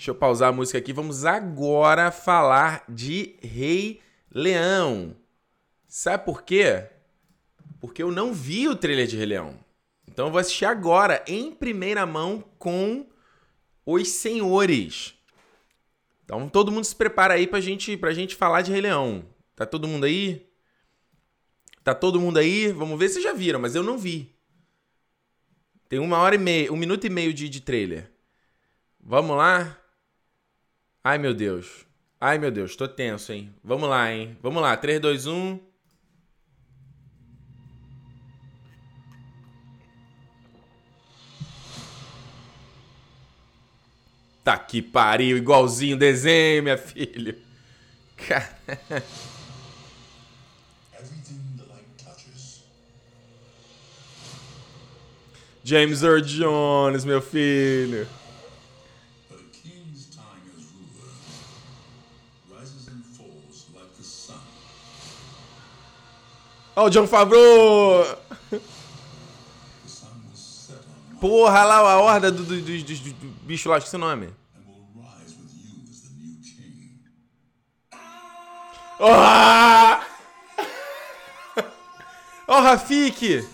Deixa eu pausar a música aqui. Vamos agora falar de Rei Leão. Sabe por quê? Porque eu não vi o trailer de Rei Leão. Então eu vou assistir agora, em primeira mão, com os senhores. Então todo mundo se prepara aí pra gente, pra gente falar de Rei Leão. Tá todo mundo aí? Tá todo mundo aí? Vamos ver se já viram, mas eu não vi. Tem uma hora e meia, um minuto e meio de, de trailer. Vamos lá? Ai, meu Deus. Ai, meu Deus, tô tenso, hein? Vamos lá, hein? Vamos lá, 3, 2, 1. Tá que pariu, igualzinho desenho, minha filha. Cara. James Earl Jones, meu filho. Ó, o John Favreau! Porra, lá a horda do, do, do, do, bicho lá, esqueci o nome. Oh! oh, Rafik!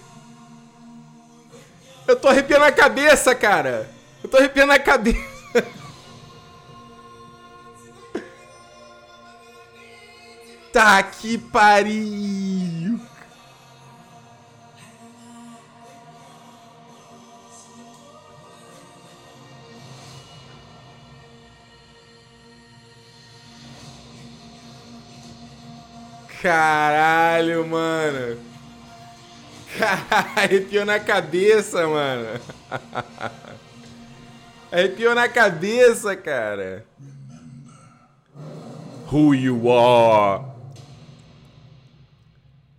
Eu tô arrepiando a cabeça, cara! Eu tô arrepiando a cabeça! tá que pariu! Caralho, mano. Arrepiou na cabeça, mano. Arrepiou na cabeça, cara. Who you are?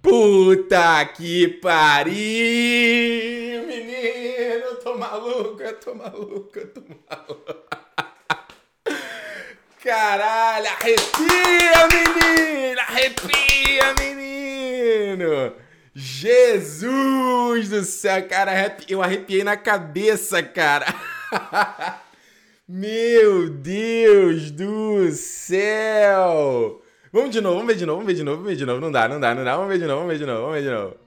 Puta que pariu, menino. Eu tô maluco, eu tô maluco, eu tô maluco. Caralho, arrepia, menino! Arrepia, menino! Jesus do céu, cara, eu arrepiei na cabeça, cara. Meu Deus do céu! Vamos de novo, vamos ver de novo, vamos ver de novo, vamos ver de novo. Não dá, não dá, não dá. Vamos ver de novo, vamos ver de novo, vamos ver de novo.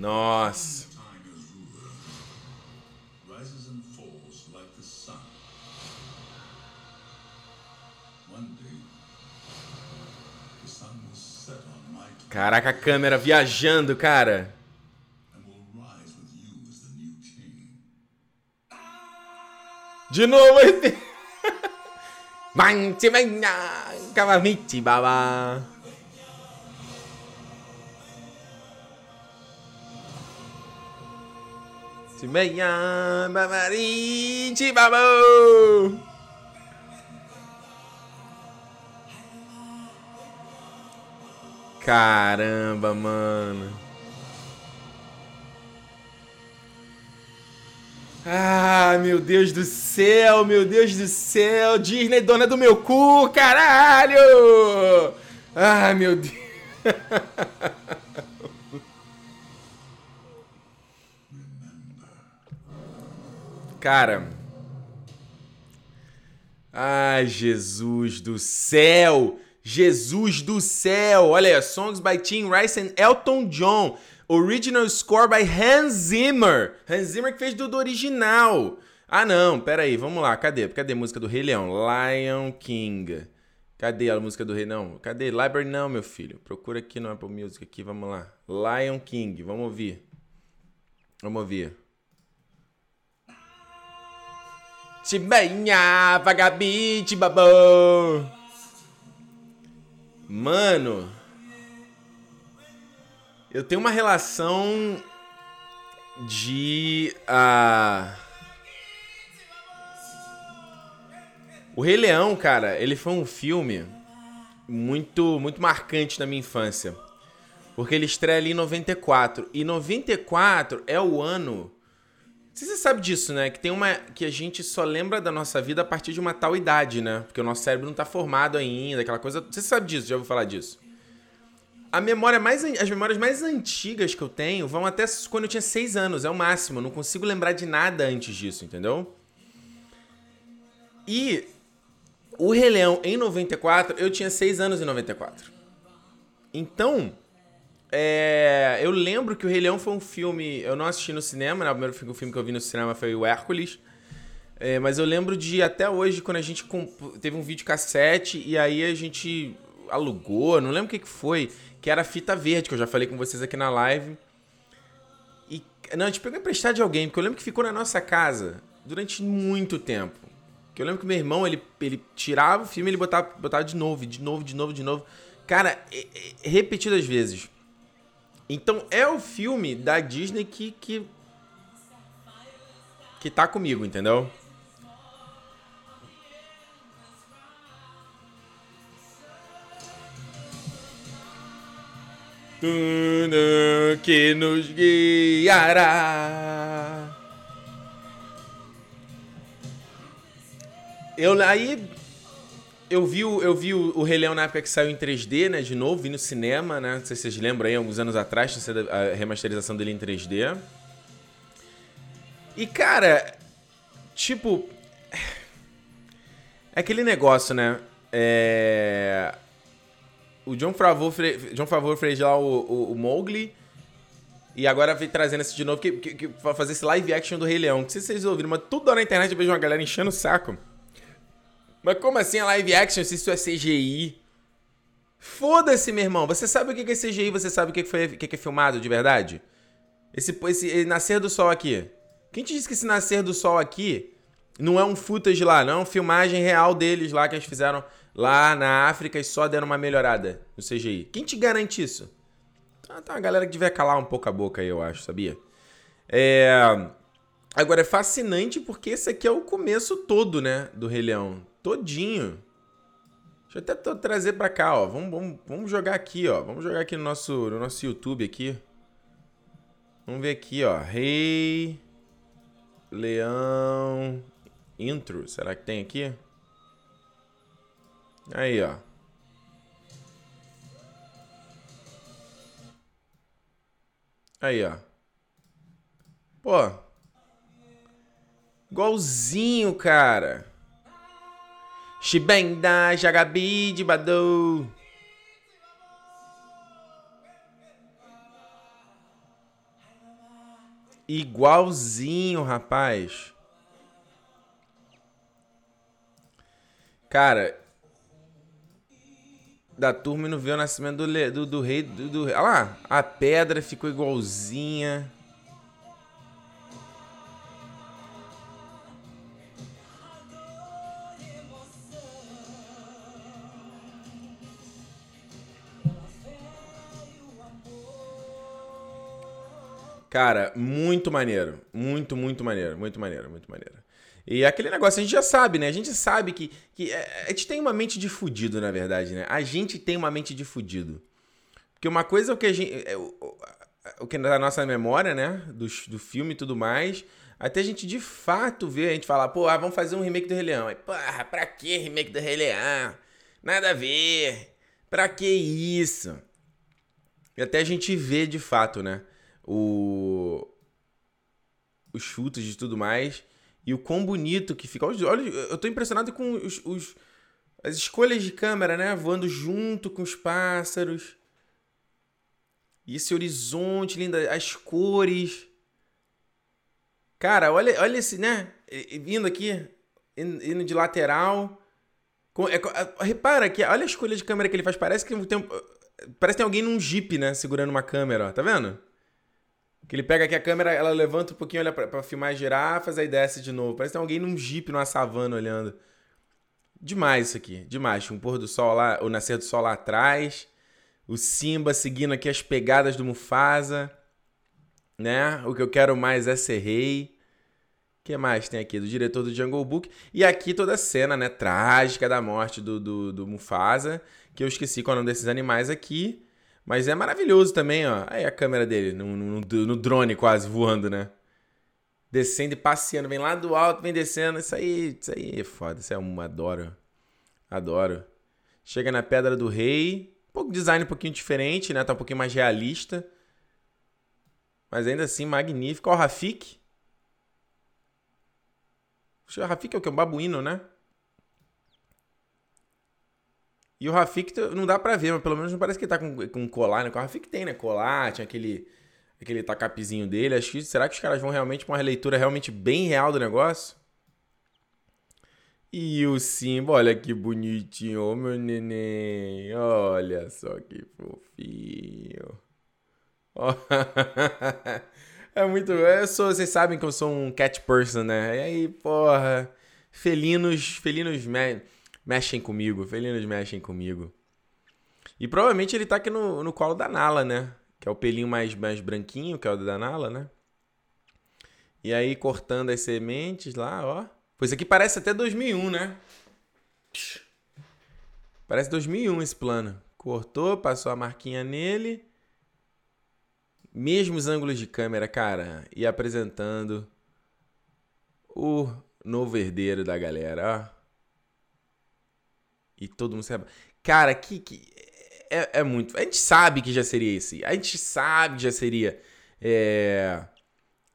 Nossa. Caraca, a câmera viajando, cara. De novo, Manti, venha, cavamiti, baba. Semeia, babarite, babou. Caramba, mano. Ah, meu Deus do céu, meu Deus do céu. Disney, dona do meu cu, caralho! Ah, meu Deus. Cara. Ai, Jesus do céu! Jesus do céu! Olha aí, songs by Tim Rice and Elton John. Original score by Hans Zimmer. Hans Zimmer que fez do, original. Ah, não, pera aí, vamos lá. Cadê? Cadê a música do Rei Leão? Lion King. Cadê a música do Rei? Não, cadê? Library não, meu filho. Procura aqui no Apple Music aqui, vamos lá. Lion King, vamos ouvir. Vamos ouvir. Tibenha, vagabite, babô. Mano, eu tenho uma relação de. Uh... O Rei Leão, cara, ele foi um filme muito, muito marcante na minha infância. Porque ele estreia ali em 94. E 94 é o ano Você sabe disso, né? Que tem uma. que a gente só lembra da nossa vida a partir de uma tal idade, né? Porque o nosso cérebro não tá formado ainda, aquela coisa. Você sabe disso, já ouviu falar disso. A memória mais. As memórias mais antigas que eu tenho vão até quando eu tinha 6 anos, é o máximo. Eu não consigo lembrar de nada antes disso, entendeu? E o Rei em 94, eu tinha 6 anos em 94. Então, é, eu lembro que o Rei Leão foi um filme. Eu não assisti no cinema, né? O primeiro filme que eu vi no cinema foi o Hércules. É, mas eu lembro de até hoje, quando a gente teve um vídeo cassete e aí a gente alugou, não lembro o que, que foi, que era fita verde, que eu já falei com vocês aqui na live. E. Não, a gente pegou emprestado de alguém, porque eu lembro que ficou na nossa casa durante muito tempo. Que eu lembro que meu irmão, ele, ele tirava o filme ele botava, botava de novo, de novo, de novo, de novo. Cara, repetidas vezes. Então é o filme da Disney que que, que tá comigo, entendeu? Tudo que nos guiará. Eu aí eu vi, o, eu vi o, o Rei Leão na época que saiu em 3D, né? De novo, vi no cinema, né? Não sei se vocês lembram aí, alguns anos atrás, a remasterização dele em 3D. E, cara, tipo. É aquele negócio, né? É... O John Favreau, John Favreau fez lá o, o, o Mowgli. E agora vem trazendo esse de novo, que, que, que, fazer esse live action do Rei Leão. Não sei se vocês ouviram, mas tudo na internet eu vejo uma galera enchendo o saco. Mas como assim a live action se isso é CGI? Foda-se, meu irmão. Você sabe o que é CGI, você sabe o que, foi, o que é filmado de verdade? Esse, esse nascer do sol aqui. Quem te disse que esse nascer do sol aqui não é um footage lá, não é uma filmagem real deles lá que eles fizeram lá na África e só deram uma melhorada no CGI? Quem te garante isso? Tá, tá uma galera que devia calar um pouco a boca aí, eu acho, sabia? É... Agora é fascinante porque esse aqui é o começo todo, né, do Rei Leão todinho. Deixa eu até trazer para cá, ó. Vamos, vamos, vamos jogar aqui, ó. Vamos jogar aqui no nosso, no nosso YouTube aqui. Vamos ver aqui, ó. Rei Leão intro. Será que tem aqui? Aí, ó. Aí, ó. Pô. Igualzinho, cara. Shibenda, Jagabi, Dibadou. Igualzinho, rapaz. Cara, da turma não vê o nascimento do, do, do rei. Do, do, olha lá, a pedra ficou igualzinha. Cara, muito maneiro. Muito, muito maneiro. Muito maneiro, muito maneiro. E aquele negócio, a gente já sabe, né? A gente sabe que, que é, a gente tem uma mente de fudido, na verdade, né? A gente tem uma mente de fudido. Porque uma coisa é o que a gente. É, o, o que na nossa memória, né? Do, do filme e tudo mais. Até a gente de fato ver, a gente falar, pô, ah, vamos fazer um remake do Rei Leão. Aí, porra, pra que remake do Rei Leão? Nada a ver. Pra que isso? E até a gente ver de fato, né? O os chutes e tudo mais. E o quão bonito que fica. Olha, eu tô impressionado com os, os, as escolhas de câmera, né? Voando junto com os pássaros. E esse horizonte lindo, as cores. Cara, olha, olha esse, né? Vindo aqui, indo de lateral. É, repara que, olha a escolha de câmera que ele faz. Parece que tem, parece que tem alguém num jeep, né? Segurando uma câmera, ó. Tá vendo? Que ele pega aqui a câmera, ela levanta um pouquinho, olha pra, pra filmar as girafas, aí desce de novo. Parece que tem alguém num jeep, numa savana olhando. Demais isso aqui, demais. Um pôr do sol lá, o nascer do sol lá atrás. O Simba seguindo aqui as pegadas do Mufasa. Né? O que eu quero mais é ser rei. O que mais tem aqui? Do diretor do Jungle Book. E aqui toda a cena, né? Trágica da morte do, do, do Mufasa. Que eu esqueci qual é o nome desses animais aqui. Mas é maravilhoso também, ó. Aí a câmera dele, no, no, no drone quase voando, né? descendo e passeando. Vem lá do alto, vem descendo. Isso aí, isso aí é foda. Isso é um adoro. Adoro. Chega na Pedra do Rei. Um pouco design um pouquinho diferente, né? Tá um pouquinho mais realista. Mas ainda assim, magnífico. Ó, o Rafik. O Rafik é o que? Um babuíno, né? E o Rafik não dá pra ver, mas pelo menos não parece que ele tá com, com colar, né? O Rafik tem, né? Colar, tinha aquele, aquele tacapizinho dele. Acho que, será que os caras vão realmente pra uma releitura realmente bem real do negócio? E o Simba, olha que bonitinho, meu neném. Olha só que fofinho. Oh. é muito. Eu sou, vocês sabem que eu sou um cat person, né? E aí, porra. Felinos, felinos me, mexem comigo. Felinos mexem comigo. E provavelmente ele tá aqui no, no colo da Nala, né? Que é o pelinho mais, mais branquinho, que é o da Nala, né? E aí cortando as sementes lá, ó. Pois aqui parece até 2001, né? Parece 2001 esse plano. Cortou, passou a marquinha nele. Mesmos ângulos de câmera, cara. E apresentando o novo herdeiro da galera, ó. E todo mundo sabe. Cara, que, que é, é, muito. A gente sabe que já seria esse. A gente sabe que já seria. É,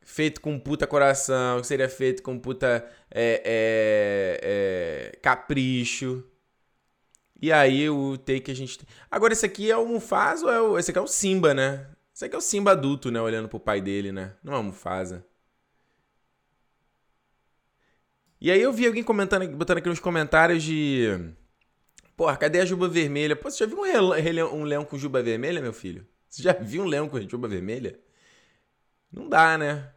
feito com puta coração, que seria feito com puta é, é, é, capricho. E aí o take a gente. Agora, esse aqui é o Mufasa ou é o. Esse aqui é o Simba, né? Esse aqui é o Simba adulto, né? Olhando pro pai dele, né? Não é o Mufasa. E aí eu vi alguém comentando, botando aqui nos comentários de. Porra, cadê a juba vermelha? Pô, você já viu um, um leão com juba vermelha, meu filho? Você já viu um leão com juba vermelha? Não dá, né?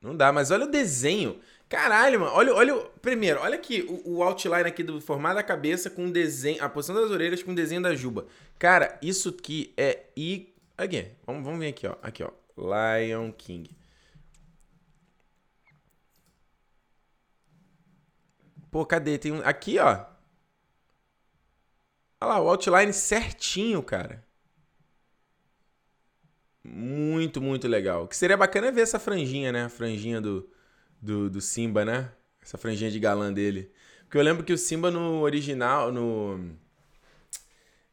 Não dá, mas olha o desenho. Caralho, mano. Olha, olha. Primeiro, olha aqui o, o outline aqui do formato da cabeça com o desenho. A posição das orelhas com o desenho da juba. Cara, isso aqui é. I... Aqui, vamos, vamos ver aqui, ó. Aqui, ó. Lion King. Pô, cadê? Tem um. Aqui, ó. Olha lá, o outline certinho, cara. Muito, muito legal. O que seria bacana é ver essa franjinha, né? A franjinha do, do, do Simba, né? Essa franjinha de galã dele. Porque eu lembro que o Simba no original, no...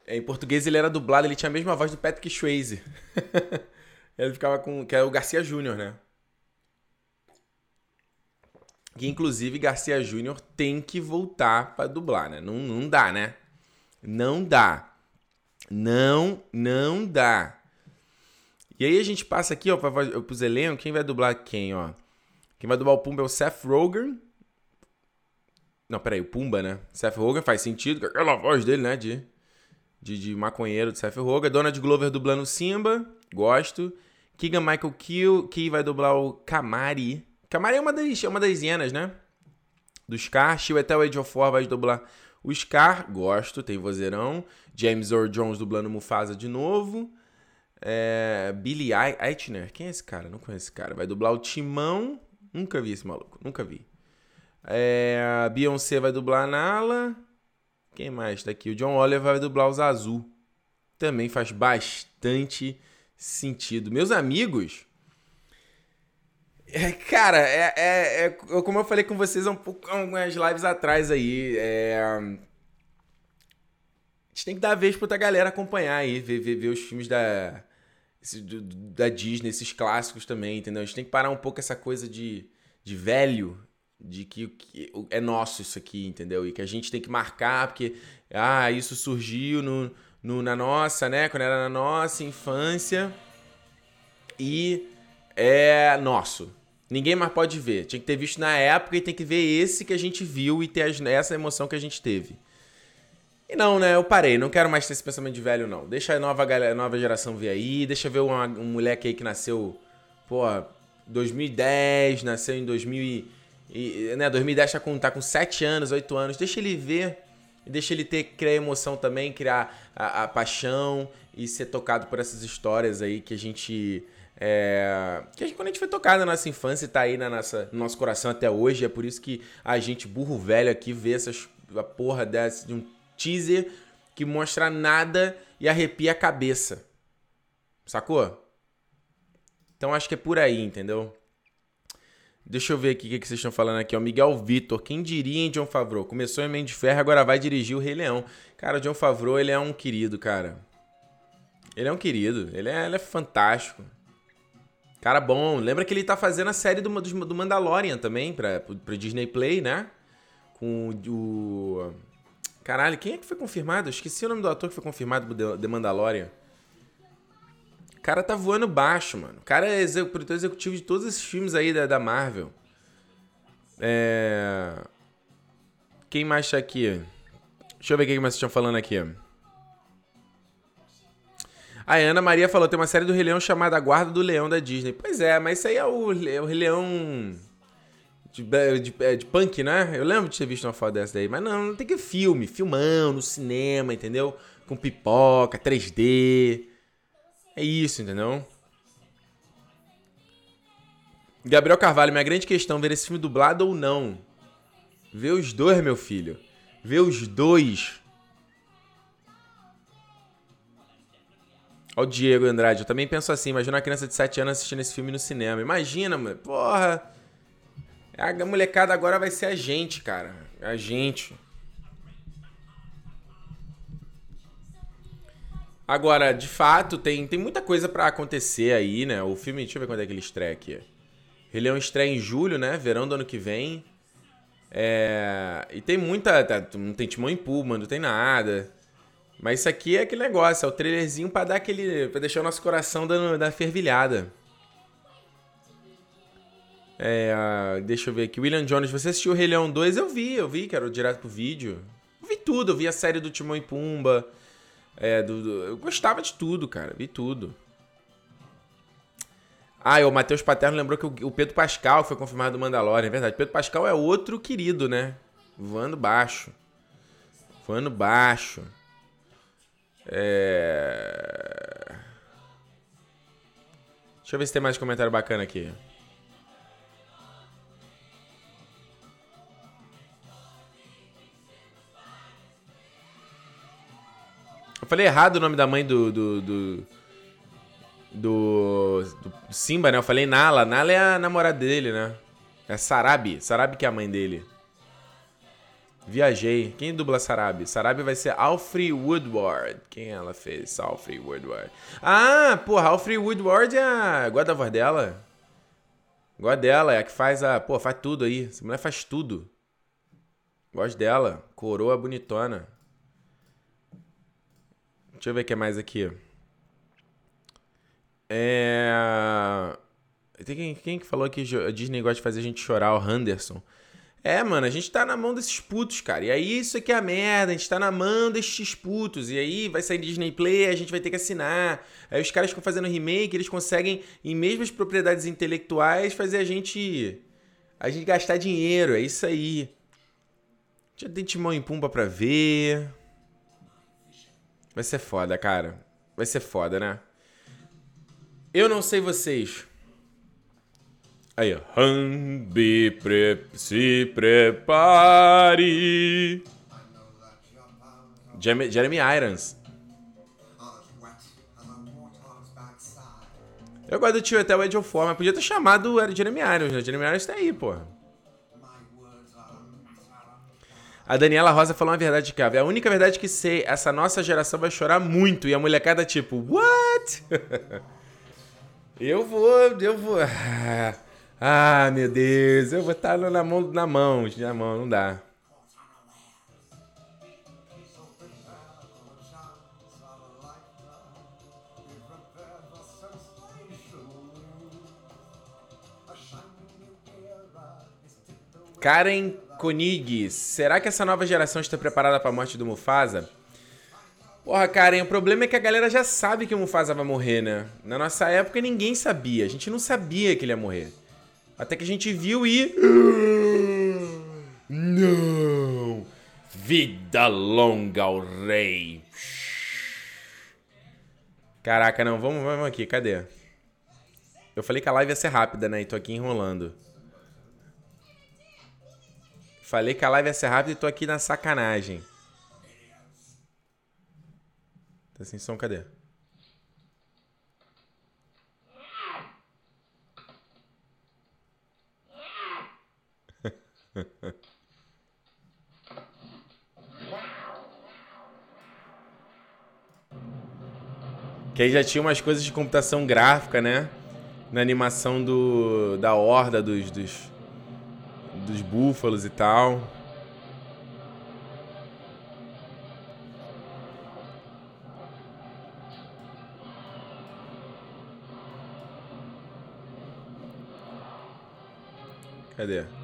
Em português ele era dublado, ele tinha a mesma voz do Patrick Swayze. ele ficava com... Que é o Garcia Júnior, né? Que inclusive Garcia Júnior tem que voltar para dublar, né? Não, não dá, né? Não dá. Não, não dá. E aí a gente passa aqui, ó, para os elencos, quem vai dublar quem, ó? Quem vai dublar o Pumba é o Seth Rogen. Não, peraí, o Pumba, né? Seth Rogen faz sentido, aquela voz dele, né, de, de, de maconheiro de Seth Rogen. Donald Glover dublando o Simba, gosto. Keegan Michael Key, Key vai dublar o Kamari. Kamari é uma das, é uma das hienas, né? Do Scar. Chiwetel Ejiofor vai dublar o Scar, gosto, tem vozeirão. James Earl Jones dublando Mufasa de novo. É, Billy Eichner, quem é esse cara? Não conheço esse cara. Vai dublar o Timão. Nunca vi esse maluco, nunca vi. É, Beyoncé vai dublar a Nala. Quem mais tá aqui? O John Oliver vai dublar os Azul. Também faz bastante sentido. Meus amigos. É, cara, é, é, é, como eu falei com vocês um pouco, algumas lives atrás aí. É, gente tem que dar a vez pra outra galera acompanhar aí, ver, ver, ver os filmes da, da Disney, esses clássicos também, entendeu? A gente tem que parar um pouco essa coisa de, de velho, de que, que é nosso isso aqui, entendeu? E que a gente tem que marcar, porque, ah, isso surgiu no, no, na nossa, né? Quando era na nossa infância. E é nosso. Ninguém mais pode ver. Tinha que ter visto na época e tem que ver esse que a gente viu e ter essa emoção que a gente teve. E não, né? Eu parei. Não quero mais ter esse pensamento de velho, não. Deixa a nova, galera, nova geração vir aí. Deixa ver uma, um moleque aí que nasceu, pô, 2010, nasceu em 2000 e, né, 2010 tá com, tá com 7 anos, 8 anos. Deixa ele ver. Deixa ele ter, criar emoção também, criar a, a paixão e ser tocado por essas histórias aí que a gente. É, que quando a gente foi tocado na nossa infância, tá aí na nossa, no nosso coração até hoje. É por isso que a gente, burro velho aqui, vê essas a porra dessa, de um teaser que mostra nada e arrepia a cabeça. Sacou? Então acho que é por aí, entendeu? Deixa eu ver aqui o que, que vocês estão falando aqui. O Miguel Vitor, quem diria em John Favreau? Começou em Mente de Ferro, agora vai dirigir o Rei Leão. Cara, o John Favreau, ele é um querido, cara. Ele é um querido. Ele é, ele é fantástico. Cara bom. Lembra que ele tá fazendo a série do, do, Mandalorian também, pra, pro Disney Play, né? Com o... Caralho, quem é que foi confirmado? Esqueci o nome do ator que foi confirmado do The Mandalorian. O cara tá voando baixo, mano. O cara é produtor executivo de todos esses filmes aí da, da Marvel. É... Quem mais tá aqui? Deixa eu ver o que mais estão falando aqui. A Ana Maria falou, tem uma série do Rei Leão chamada Guarda do Leão da Disney. Pois é, mas isso aí é o, é o Rei Leão de, de, é, de, punk, né? Eu lembro de ter visto uma foto dessa daí. Mas não, não tem que filme, filmão, no cinema, entendeu? Com pipoca, 3D. É isso, entendeu? Gabriel Carvalho, minha grande questão, ver esse filme dublado ou não? Ver os dois, meu filho. Ver os dois. Ó o Diego Andrade, eu também penso assim, imagina uma criança de 7 anos assistindo esse filme no cinema. Imagina, mano, porra. A molecada agora vai ser a gente, cara. A gente. Agora, de fato, tem, tem muita coisa para acontecer aí, né? O filme, deixa eu ver quando é que ele estreia aqui. Ele é um estreia em julho, né? Verão do ano que vem. É... E tem muita. Tá, não tem Timão em Puma, não tem nada. Mas isso aqui é aquele negócio, é o trailerzinho pra dar aquele. pra deixar o nosso coração dando, da fervilhada. É, deixa eu ver aqui. William Jones, você assistiu o Rei Leão 2? Eu vi, eu vi, que era direto pro vídeo. Eu vi tudo, eu vi a série do Timão e Pumba. É, do, do, eu gostava de tudo, cara. Vi tudo. Ah, e o Matheus Paterno lembrou que o, o Pedro Pascal foi confirmado do Mandalorian. É verdade. Pedro Pascal é outro querido, né? Voando baixo. Voando baixo. É... Deixa eu ver se tem mais comentário bacana aqui. falei errado o nome da mãe do. do, do, do, do Simba, né? Eu falei Nala. Nala é a namorada dele, né? É Sarabi. Sarabi que é a mãe dele. Viajei. Quem dubla Sarabi? Sarabi vai ser Alfred Woodward. Quem ela fez? Alfred Woodward. Ah, porra, Alfred Woodward é a. Gosta da voz dela? Gosto dela, é a que faz a. Pô, faz tudo aí. Essa mulher faz tudo. Gosto dela. Coroa bonitona. Deixa eu ver o que é mais aqui. É. Tem quem, quem que falou que a Disney gosta de fazer a gente chorar? O Henderson. É, mano, a gente tá na mão desses putos, cara. E aí isso aqui é a merda, a gente tá na mão desses putos. E aí vai sair Disney Play, a gente vai ter que assinar. Aí os caras ficam fazendo remake, eles conseguem, em mesmas propriedades intelectuais, fazer a gente. A gente gastar dinheiro. É isso aí. Já tem Timão em Pumba pra ver. Vai ser foda, cara. Vai ser foda, né? Eu não sei vocês. Aí, ó. Hambi, pre se prepare. Jeremy, Jeremy Irons. Eu gosto do tio até o Age of War, mas podia ter chamado o Jeremy Irons, né? Jeremy Irons tá aí, porra. A Daniela Rosa falou uma verdade que a única verdade que sei, essa nossa geração vai chorar muito e a molecada tipo, what? eu vou, eu vou. Ah, meu Deus, eu vou estar na mão, na mão, na mão, não dá. Karen Konig, será que essa nova geração está preparada para a morte do Mufasa? Porra, Karen, o problema é que a galera já sabe que o Mufasa vai morrer, né? Na nossa época ninguém sabia, a gente não sabia que ele ia morrer. Até que a gente viu e. Não! Vida longa ao rei! Caraca, não, vamos, vamos aqui, cadê? Eu falei que a live ia ser rápida, né? E tô aqui enrolando. Falei que a live ia ser rápida e tô aqui na sacanagem. Tá sem som, cadê? que aí já tinha umas coisas de computação gráfica, né? Na animação do, da horda dos, dos, dos búfalos e tal. Cadê?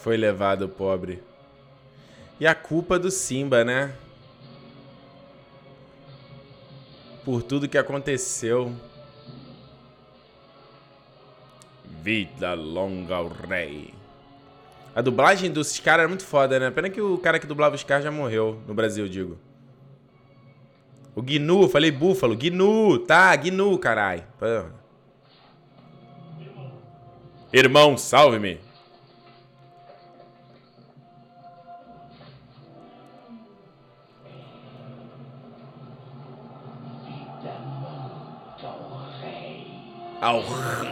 Foi levado pobre. E a culpa do Simba, né? por tudo que aconteceu. Vida longa ao rei. A dublagem dos caras é muito foda, né? Pena que o cara que dublava os caras já morreu no Brasil, digo. O Gnu, falei búfalo. Gnu, tá, Gnu, carai. Irmão, salve-me. Ao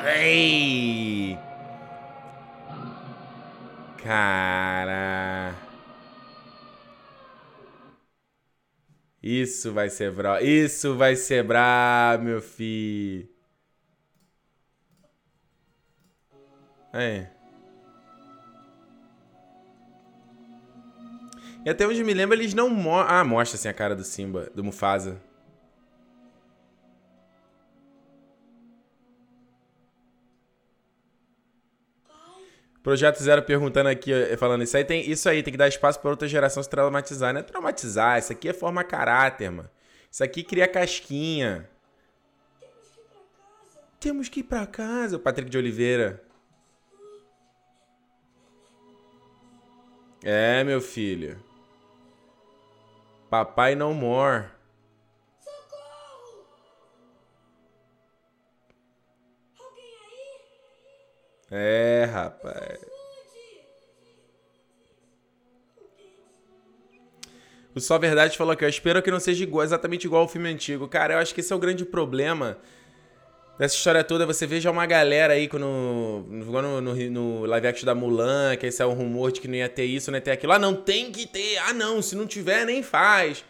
rei. Cara. Isso vai ser bra. Isso vai ser brabo, meu filho. É. E até onde me lembro, eles não mostram. Ah, mostra assim a cara do Simba, do Mufasa. Projeto Zero perguntando aqui, falando isso aí, tem, isso aí, tem que dar espaço para outra geração se traumatizar. Não é traumatizar, isso aqui é formar caráter, mano. Isso aqui cria casquinha. Temos que ir pra casa, Patrick de Oliveira. É, meu filho. Papai não more. É, rapaz. O Só Verdade falou aqui, eu espero que não seja igual, exatamente igual ao filme antigo. Cara, eu acho que esse é o grande problema dessa história toda. Você veja uma galera aí no, no, no, no live action da Mulan, que esse é um rumor de que não ia ter isso, não ia ter aquilo. Ah, não, tem que ter. Ah, não, se não tiver, nem faz.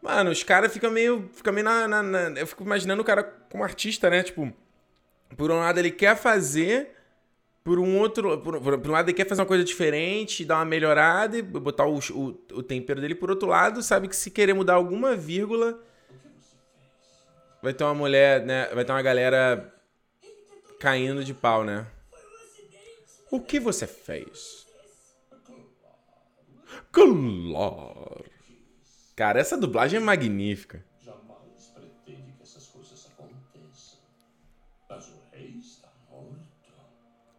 Mano, os caras ficam meio. Fica meio na, na, na, Eu fico imaginando o cara como artista, né? Tipo, por um lado ele quer fazer por um outro. Por, por, por, um lado, ele quer fazer uma coisa diferente, dar uma melhorada e botar o, o, o, tempero dele. Por outro lado, sabe que se querer mudar alguma vírgula, vai ter uma mulher, né? Vai ter uma galera caindo de pau, né? O que você fez? Claro. Cara, essa dublagem é magnífica.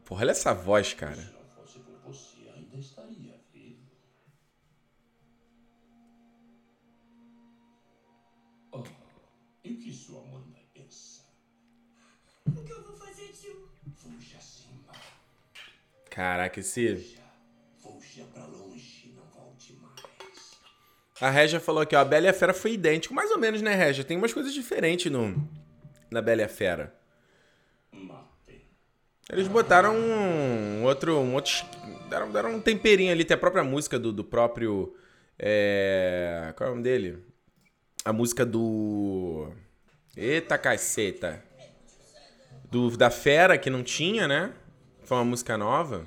Porra, olha essa voz, cara. Oh, e o que sua mãe vai pensar? O que eu vou fazer, tio? Fuja, Simba. Caraca, esse... Fuja pra longe, não volte mais. A Regia falou aqui, ó, a Bela e a Fera foi idêntico. Mais ou menos, né, Regia? Tem umas coisas diferentes no... na Bela e a Fera. Eles botaram um outro. Um outro deram, deram um temperinho ali. Tem a própria música do, do próprio. É, qual é o nome dele? A música do. Eita caceta. Do, da Fera, que não tinha, né? Foi uma música nova.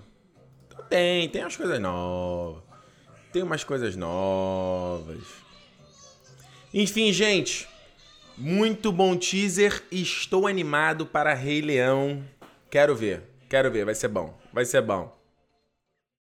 Tem, tem umas coisas novas. Tem umas coisas novas. Enfim, gente. Muito bom teaser. Estou animado para Rei Leão. Quero ver, quero ver, vai ser bom, vai ser bom.